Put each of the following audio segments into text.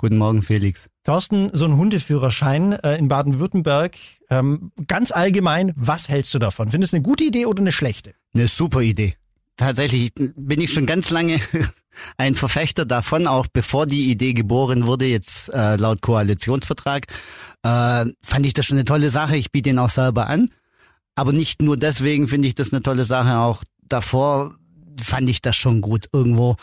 Guten Morgen, Felix. Thorsten, so ein Hundeführerschein äh, in Baden-Württemberg, ähm, ganz allgemein, was hältst du davon? Findest du eine gute Idee oder eine schlechte? Eine super Idee. Tatsächlich bin ich schon ganz lange ein Verfechter davon, auch bevor die Idee geboren wurde, jetzt äh, laut Koalitionsvertrag, äh, fand ich das schon eine tolle Sache. Ich biete ihn auch selber an. Aber nicht nur deswegen finde ich das eine tolle Sache, auch davor fand ich das schon gut, irgendwo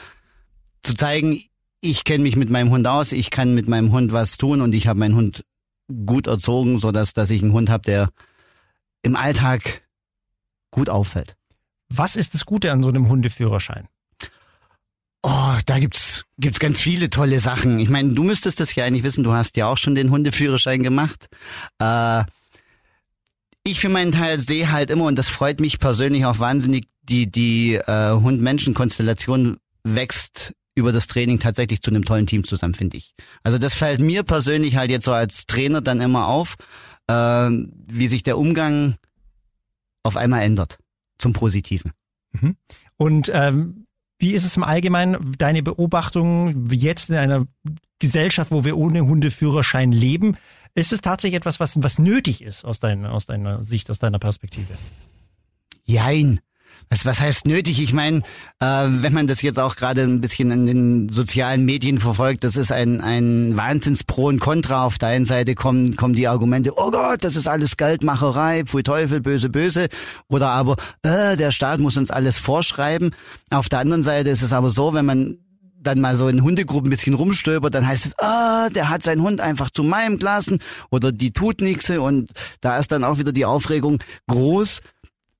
zu zeigen, ich kenne mich mit meinem Hund aus, ich kann mit meinem Hund was tun und ich habe meinen Hund gut erzogen, so dass dass ich einen Hund habe, der im Alltag gut auffällt. Was ist das Gute an so einem Hundeführerschein? Oh, da gibt's gibt's ganz viele tolle Sachen. Ich meine, du müsstest das ja eigentlich wissen. Du hast ja auch schon den Hundeführerschein gemacht. Äh, ich für meinen Teil sehe halt immer und das freut mich persönlich auch wahnsinnig. Die die äh, Hund-Menschen-Konstellation wächst über das Training tatsächlich zu einem tollen Team zusammen, finde ich. Also das fällt mir persönlich halt jetzt so als Trainer dann immer auf, äh, wie sich der Umgang auf einmal ändert zum Positiven. Mhm. Und ähm, wie ist es im Allgemeinen deine Beobachtung jetzt in einer Gesellschaft, wo wir ohne Hundeführerschein leben? Ist es tatsächlich etwas, was, was nötig ist aus, dein, aus deiner Sicht, aus deiner Perspektive? Jein. Was, was heißt nötig? Ich meine, äh, wenn man das jetzt auch gerade ein bisschen in den sozialen Medien verfolgt, das ist ein, ein Wahnsinns Pro und Contra. Auf der einen Seite kommen, kommen die Argumente, oh Gott, das ist alles Geldmacherei, pfui Teufel, böse, böse. Oder aber, äh, der Staat muss uns alles vorschreiben. Auf der anderen Seite ist es aber so, wenn man dann mal so in Hundegruppen ein bisschen rumstöbert, dann heißt es, ah, der hat seinen Hund einfach zu meinem gelassen oder die tut nichts und da ist dann auch wieder die Aufregung groß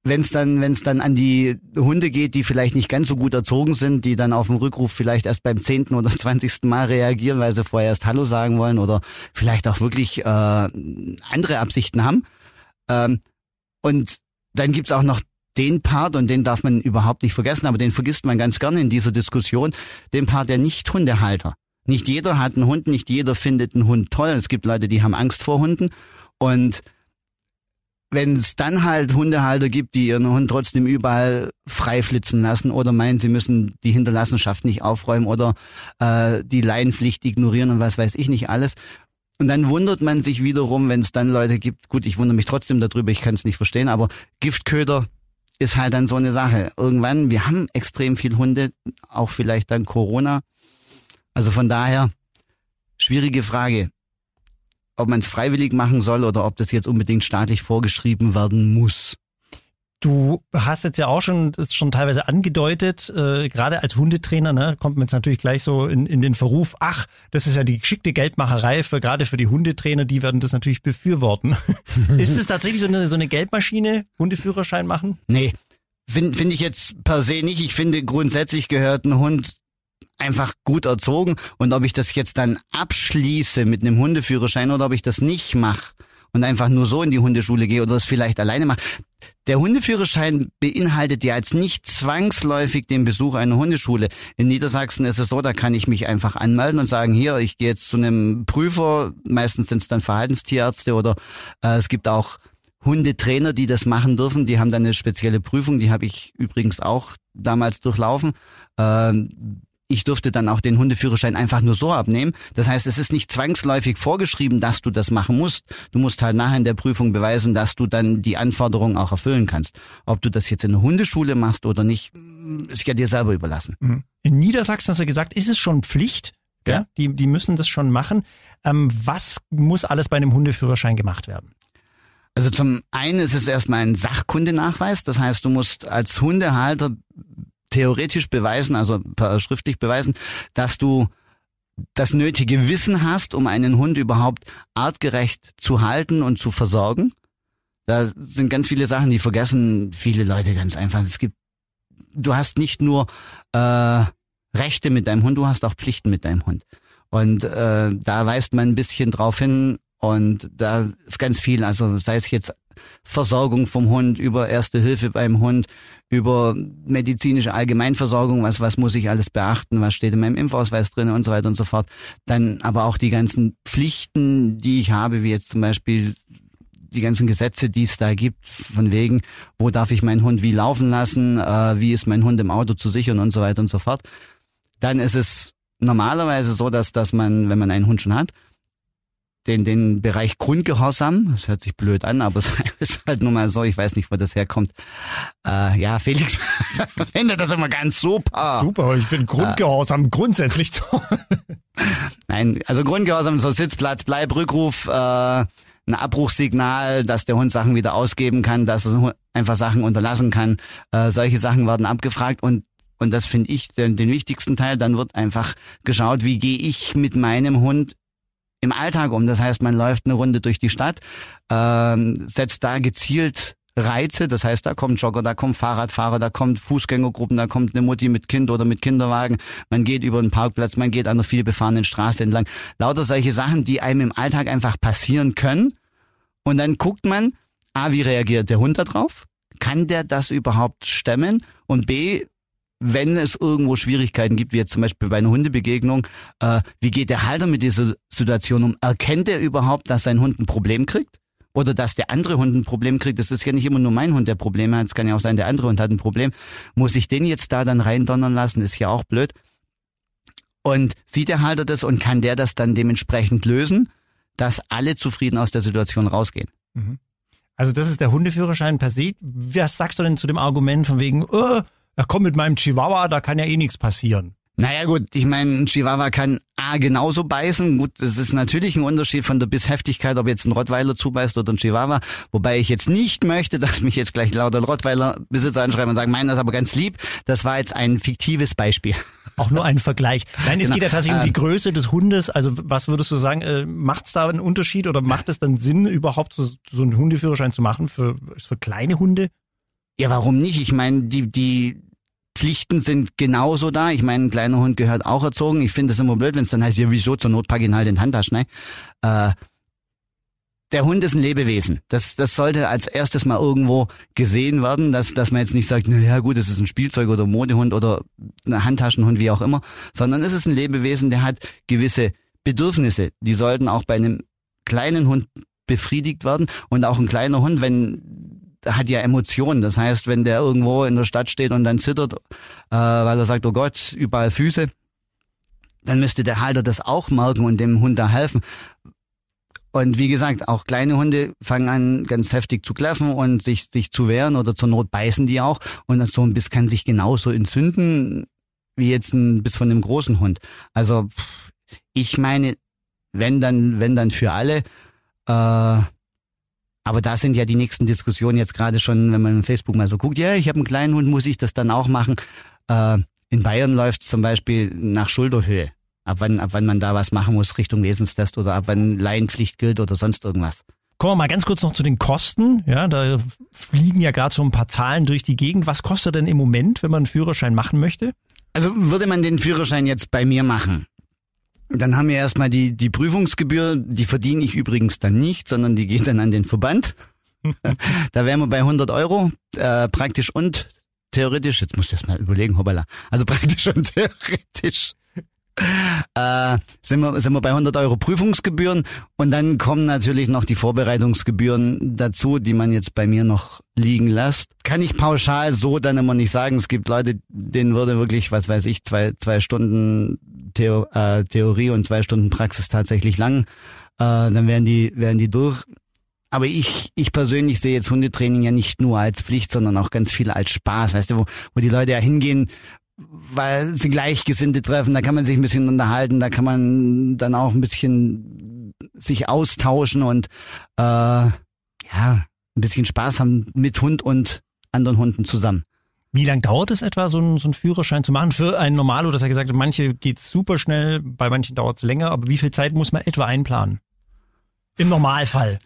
wenn es dann, wenn es dann an die Hunde geht, die vielleicht nicht ganz so gut erzogen sind, die dann auf den Rückruf vielleicht erst beim zehnten oder zwanzigsten Mal reagieren, weil sie vorher erst Hallo sagen wollen oder vielleicht auch wirklich äh, andere Absichten haben. Ähm, und dann gibt's auch noch den Part, und den darf man überhaupt nicht vergessen, aber den vergisst man ganz gerne in dieser Diskussion, den Part der Nicht-Hundehalter. Nicht jeder hat einen Hund, nicht jeder findet einen Hund toll. Es gibt Leute, die haben Angst vor Hunden. Und wenn es dann halt Hundehalter gibt, die ihren Hund trotzdem überall frei flitzen lassen oder meinen, sie müssen die Hinterlassenschaft nicht aufräumen oder äh, die Leinenpflicht ignorieren und was weiß ich nicht alles. Und dann wundert man sich wiederum, wenn es dann Leute gibt, gut, ich wundere mich trotzdem darüber, ich kann es nicht verstehen, aber Giftköder ist halt dann so eine Sache. Irgendwann, wir haben extrem viel Hunde, auch vielleicht dann Corona. Also von daher, schwierige Frage ob man es freiwillig machen soll oder ob das jetzt unbedingt staatlich vorgeschrieben werden muss. Du hast jetzt ja auch schon, ist schon teilweise angedeutet, äh, gerade als Hundetrainer, ne, kommt man jetzt natürlich gleich so in, in den Verruf, ach, das ist ja die geschickte Geldmacherei für gerade für die Hundetrainer, die werden das natürlich befürworten. ist es tatsächlich so eine, so eine Geldmaschine, Hundeführerschein machen? Nee, finde find ich jetzt per se nicht. Ich finde grundsätzlich gehört ein Hund einfach gut erzogen und ob ich das jetzt dann abschließe mit einem Hundeführerschein oder ob ich das nicht mache und einfach nur so in die Hundeschule gehe oder es vielleicht alleine mache. Der Hundeführerschein beinhaltet ja jetzt nicht zwangsläufig den Besuch einer Hundeschule. In Niedersachsen ist es so, da kann ich mich einfach anmelden und sagen, hier, ich gehe jetzt zu einem Prüfer, meistens sind es dann Verhaltenstierärzte oder äh, es gibt auch Hundetrainer, die das machen dürfen. Die haben dann eine spezielle Prüfung, die habe ich übrigens auch damals durchlaufen. Ähm, ich durfte dann auch den Hundeführerschein einfach nur so abnehmen. Das heißt, es ist nicht zwangsläufig vorgeschrieben, dass du das machen musst. Du musst halt nachher in der Prüfung beweisen, dass du dann die Anforderungen auch erfüllen kannst. Ob du das jetzt in der Hundeschule machst oder nicht, ist ja dir selber überlassen. Mhm. In Niedersachsen hast du gesagt, ist es schon Pflicht? Ja. ja? Die, die müssen das schon machen. Ähm, was muss alles bei einem Hundeführerschein gemacht werden? Also zum einen ist es erstmal ein Sachkundenachweis. Das heißt, du musst als Hundehalter theoretisch beweisen, also schriftlich beweisen, dass du das nötige Wissen hast, um einen Hund überhaupt artgerecht zu halten und zu versorgen. Da sind ganz viele Sachen, die vergessen viele Leute ganz einfach. Es gibt, du hast nicht nur äh, Rechte mit deinem Hund, du hast auch Pflichten mit deinem Hund. Und äh, da weist man ein bisschen drauf hin und da ist ganz viel, also sei es jetzt Versorgung vom Hund, über Erste Hilfe beim Hund, über medizinische Allgemeinversorgung, was, was muss ich alles beachten, was steht in meinem Impfausweis drin und so weiter und so fort. Dann aber auch die ganzen Pflichten, die ich habe, wie jetzt zum Beispiel die ganzen Gesetze, die es da gibt, von wegen, wo darf ich meinen Hund wie laufen lassen, äh, wie ist mein Hund im Auto zu sichern und so weiter und so fort. Dann ist es normalerweise so, dass, dass man, wenn man einen Hund schon hat, den, den Bereich Grundgehorsam, das hört sich blöd an, aber es ist halt nun mal so, ich weiß nicht, wo das herkommt. Äh, ja, Felix findet das immer ganz super. Super, ich finde Grundgehorsam äh, grundsätzlich toll. Nein, also Grundgehorsam, so Sitzplatz, Bleib, Rückruf, äh, ein Abbruchssignal, dass der Hund Sachen wieder ausgeben kann, dass er einfach Sachen unterlassen kann. Äh, solche Sachen werden abgefragt und und das finde ich den, den wichtigsten Teil. Dann wird einfach geschaut, wie gehe ich mit meinem Hund im Alltag um. Das heißt, man läuft eine Runde durch die Stadt, ähm, setzt da gezielt Reize, das heißt, da kommt Jogger, da kommt Fahrradfahrer, da kommt Fußgängergruppen, da kommt eine Mutti mit Kind oder mit Kinderwagen, man geht über einen Parkplatz, man geht an einer vielbefahrenen Straße entlang. Lauter solche Sachen, die einem im Alltag einfach passieren können. Und dann guckt man, A, wie reagiert der Hund darauf? Kann der das überhaupt stemmen? Und B, wenn es irgendwo Schwierigkeiten gibt, wie jetzt zum Beispiel bei einer Hundebegegnung, äh, wie geht der Halter mit dieser Situation um? Erkennt er überhaupt, dass sein Hund ein Problem kriegt? Oder dass der andere Hund ein Problem kriegt? Das ist ja nicht immer nur mein Hund, der Probleme hat. Es kann ja auch sein, der andere Hund hat ein Problem. Muss ich den jetzt da dann reindonnern lassen? Ist ja auch blöd. Und sieht der Halter das und kann der das dann dementsprechend lösen, dass alle zufrieden aus der Situation rausgehen? Mhm. Also das ist der Hundeführerschein per se. Was sagst du denn zu dem Argument von wegen, oh, ach komm, mit meinem Chihuahua, da kann ja eh nichts passieren. Naja gut, ich meine, ein Chihuahua kann A genauso beißen. Gut, das ist natürlich ein Unterschied von der Bissheftigkeit, ob jetzt ein Rottweiler zubeißt oder ein Chihuahua. Wobei ich jetzt nicht möchte, dass mich jetzt gleich lauter Rottweiler-Besitzer anschreiben und sagen, meiner ist aber ganz lieb. Das war jetzt ein fiktives Beispiel. Auch nur ein Vergleich. Nein, es genau. geht ja tatsächlich um die ähm, Größe des Hundes. Also was würdest du sagen, äh, macht es da einen Unterschied oder macht es dann Sinn, überhaupt so, so einen Hundeführerschein zu machen für, für kleine Hunde? Ja, warum nicht? Ich meine, die, die, Pflichten sind genauso da. Ich meine, ein kleiner Hund gehört auch erzogen. Ich finde es immer blöd, wenn es dann heißt, ja, wieso zur Not pack ihn halt in Handtaschen. Ne? Äh, der Hund ist ein Lebewesen. Das, das sollte als erstes mal irgendwo gesehen werden, dass, dass man jetzt nicht sagt, na ja gut, es ist ein Spielzeug oder Modehund oder ein Handtaschenhund, wie auch immer, sondern es ist ein Lebewesen, der hat gewisse Bedürfnisse. Die sollten auch bei einem kleinen Hund befriedigt werden. Und auch ein kleiner Hund, wenn hat ja Emotionen. Das heißt, wenn der irgendwo in der Stadt steht und dann zittert, äh, weil er sagt, oh Gott, überall Füße, dann müsste der Halter das auch merken und dem Hund da helfen. Und wie gesagt, auch kleine Hunde fangen an, ganz heftig zu kläffen und sich, sich zu wehren oder zur Not beißen die auch. Und so ein Biss kann sich genauso entzünden wie jetzt ein Biss von einem großen Hund. Also ich meine, wenn dann, wenn dann für alle. Äh, aber da sind ja die nächsten Diskussionen jetzt gerade schon, wenn man in Facebook mal so guckt, ja, ich habe einen kleinen Hund, muss ich das dann auch machen? Äh, in Bayern läuft es zum Beispiel nach Schulterhöhe. Ab wann, ab wann man da was machen muss Richtung Wesenstest oder ab wann Laienpflicht gilt oder sonst irgendwas. Kommen wir mal ganz kurz noch zu den Kosten. Ja, da fliegen ja gerade so ein paar Zahlen durch die Gegend. Was kostet denn im Moment, wenn man einen Führerschein machen möchte? Also würde man den Führerschein jetzt bei mir machen, dann haben wir erstmal die, die Prüfungsgebühr, die verdiene ich übrigens dann nicht, sondern die geht dann an den Verband. da wären wir bei 100 Euro, äh, praktisch und theoretisch, jetzt muss ich erst mal überlegen, hoppala, also praktisch und theoretisch äh, sind, wir, sind wir bei 100 Euro Prüfungsgebühren und dann kommen natürlich noch die Vorbereitungsgebühren dazu, die man jetzt bei mir noch liegen lässt. Kann ich pauschal so dann immer nicht sagen. Es gibt Leute, denen würde wirklich, was weiß ich, zwei, zwei Stunden Theo, äh, Theorie und zwei Stunden Praxis tatsächlich lang. Äh, dann werden die, werden die durch. Aber ich, ich persönlich sehe jetzt Hundetraining ja nicht nur als Pflicht, sondern auch ganz viel als Spaß. Weißt du, wo, wo die Leute ja hingehen, weil sie Gleichgesinnte treffen, da kann man sich ein bisschen unterhalten, da kann man dann auch ein bisschen sich austauschen und äh, ja, ein bisschen Spaß haben mit Hund und anderen Hunden zusammen. Wie lange dauert es etwa, so einen, so einen Führerschein zu machen? Für einen Normalo, das hat gesagt, manche geht super schnell, bei manchen dauert es länger, aber wie viel Zeit muss man etwa einplanen? Im Normalfall.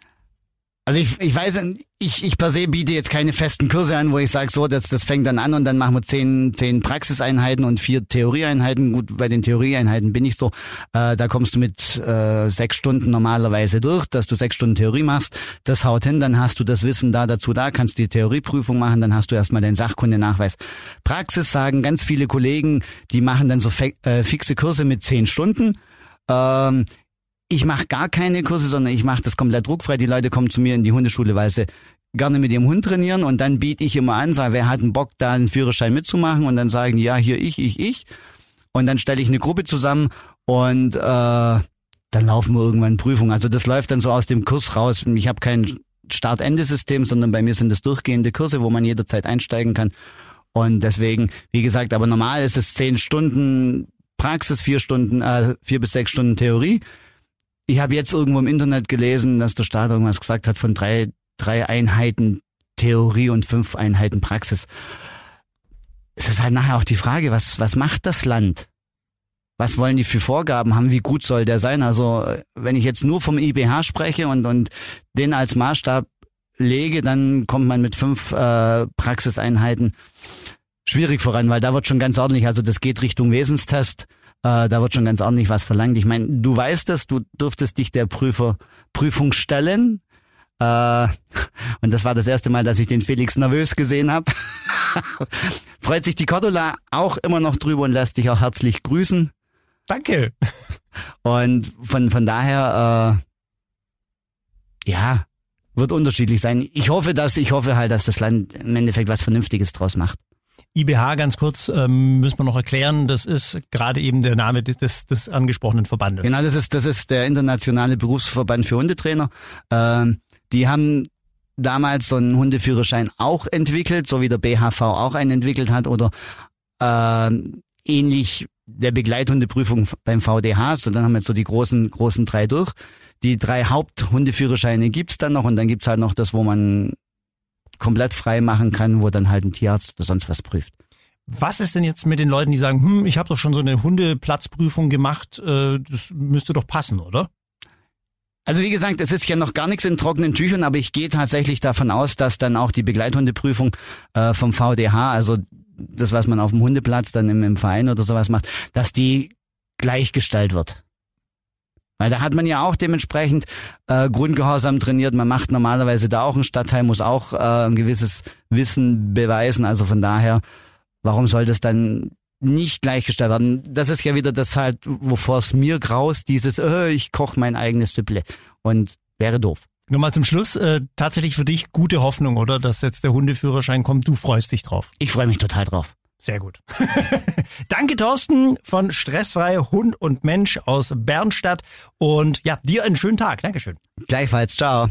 Also ich, ich weiß, ich, ich per se biete jetzt keine festen Kurse an, wo ich sage, so, das, das fängt dann an und dann machen wir zehn, zehn Praxiseinheiten und vier Theorieeinheiten. Gut, bei den Theorieeinheiten bin ich so, äh, da kommst du mit äh, sechs Stunden normalerweise durch, dass du sechs Stunden Theorie machst. Das haut hin, dann hast du das Wissen da dazu da, kannst die Theorieprüfung machen, dann hast du erstmal den Sachkundenachweis. Praxis sagen ganz viele Kollegen, die machen dann so äh, fixe Kurse mit zehn Stunden. Ähm, ich mache gar keine Kurse, sondern ich mache das komplett druckfrei. Die Leute kommen zu mir in die Hundeschule, weil sie gerne mit ihrem Hund trainieren und dann biete ich immer an, sage, wer hat einen Bock, da einen Führerschein mitzumachen und dann sagen ja, hier ich, ich, ich. und dann stelle ich eine Gruppe zusammen und äh, dann laufen wir irgendwann Prüfungen. Also das läuft dann so aus dem Kurs raus. Ich habe kein Start-Ende-System, sondern bei mir sind das durchgehende Kurse, wo man jederzeit einsteigen kann. Und deswegen, wie gesagt, aber normal ist es zehn Stunden Praxis, vier Stunden, äh, vier bis sechs Stunden Theorie. Ich habe jetzt irgendwo im Internet gelesen, dass der Staat irgendwas gesagt hat von drei, drei Einheiten Theorie und fünf Einheiten Praxis. Es ist halt nachher auch die Frage, was, was macht das Land? Was wollen die für Vorgaben haben? Wie gut soll der sein? Also, wenn ich jetzt nur vom IBH spreche und, und den als Maßstab lege, dann kommt man mit fünf äh, Praxiseinheiten schwierig voran, weil da wird schon ganz ordentlich, also das geht Richtung Wesenstest, äh, da wird schon ganz ordentlich was verlangt. Ich meine, du weißt es, du dürftest dich der Prüfer Prüfung stellen. Äh, und das war das erste Mal, dass ich den Felix nervös gesehen habe. Freut sich die Cordula auch immer noch drüber und lässt dich auch herzlich grüßen. Danke. Und von, von daher, äh, ja, wird unterschiedlich sein. Ich hoffe, dass, ich hoffe halt, dass das Land im Endeffekt was Vernünftiges draus macht. IBH ganz kurz ähm, müssen wir noch erklären, das ist gerade eben der Name des, des angesprochenen Verbandes. Genau, das ist, das ist der internationale Berufsverband für Hundetrainer. Ähm, die haben damals so einen Hundeführerschein auch entwickelt, so wie der BHV auch einen entwickelt hat oder äh, ähnlich der Begleithundeprüfung beim VDH. So, dann haben wir jetzt so die großen, großen drei durch. Die drei Haupthundeführerscheine gibt's dann noch und dann gibt's halt noch das, wo man komplett frei machen kann, wo dann halt ein Tierarzt oder sonst was prüft. Was ist denn jetzt mit den Leuten, die sagen, hm, ich habe doch schon so eine Hundeplatzprüfung gemacht, äh, das müsste doch passen, oder? Also wie gesagt, es ist ja noch gar nichts in trockenen Tüchern, aber ich gehe tatsächlich davon aus, dass dann auch die Begleithundeprüfung äh, vom VDH, also das, was man auf dem Hundeplatz dann im, im Verein oder sowas macht, dass die gleichgestellt wird. Weil da hat man ja auch dementsprechend äh, Grundgehorsam trainiert. Man macht normalerweise da auch ein Stadtteil, muss auch äh, ein gewisses Wissen beweisen. Also von daher, warum soll das dann nicht gleichgestellt werden? Das ist ja wieder das halt, wovor es mir graust, dieses, äh, ich koche mein eigenes Süpple. Und wäre doof. Nur mal zum Schluss, äh, tatsächlich für dich gute Hoffnung, oder? Dass jetzt der Hundeführerschein kommt, du freust dich drauf. Ich freue mich total drauf. Sehr gut. Danke, Thorsten von Stressfrei Hund und Mensch aus Bernstadt. Und ja, dir einen schönen Tag. Dankeschön. Gleichfalls. Ciao.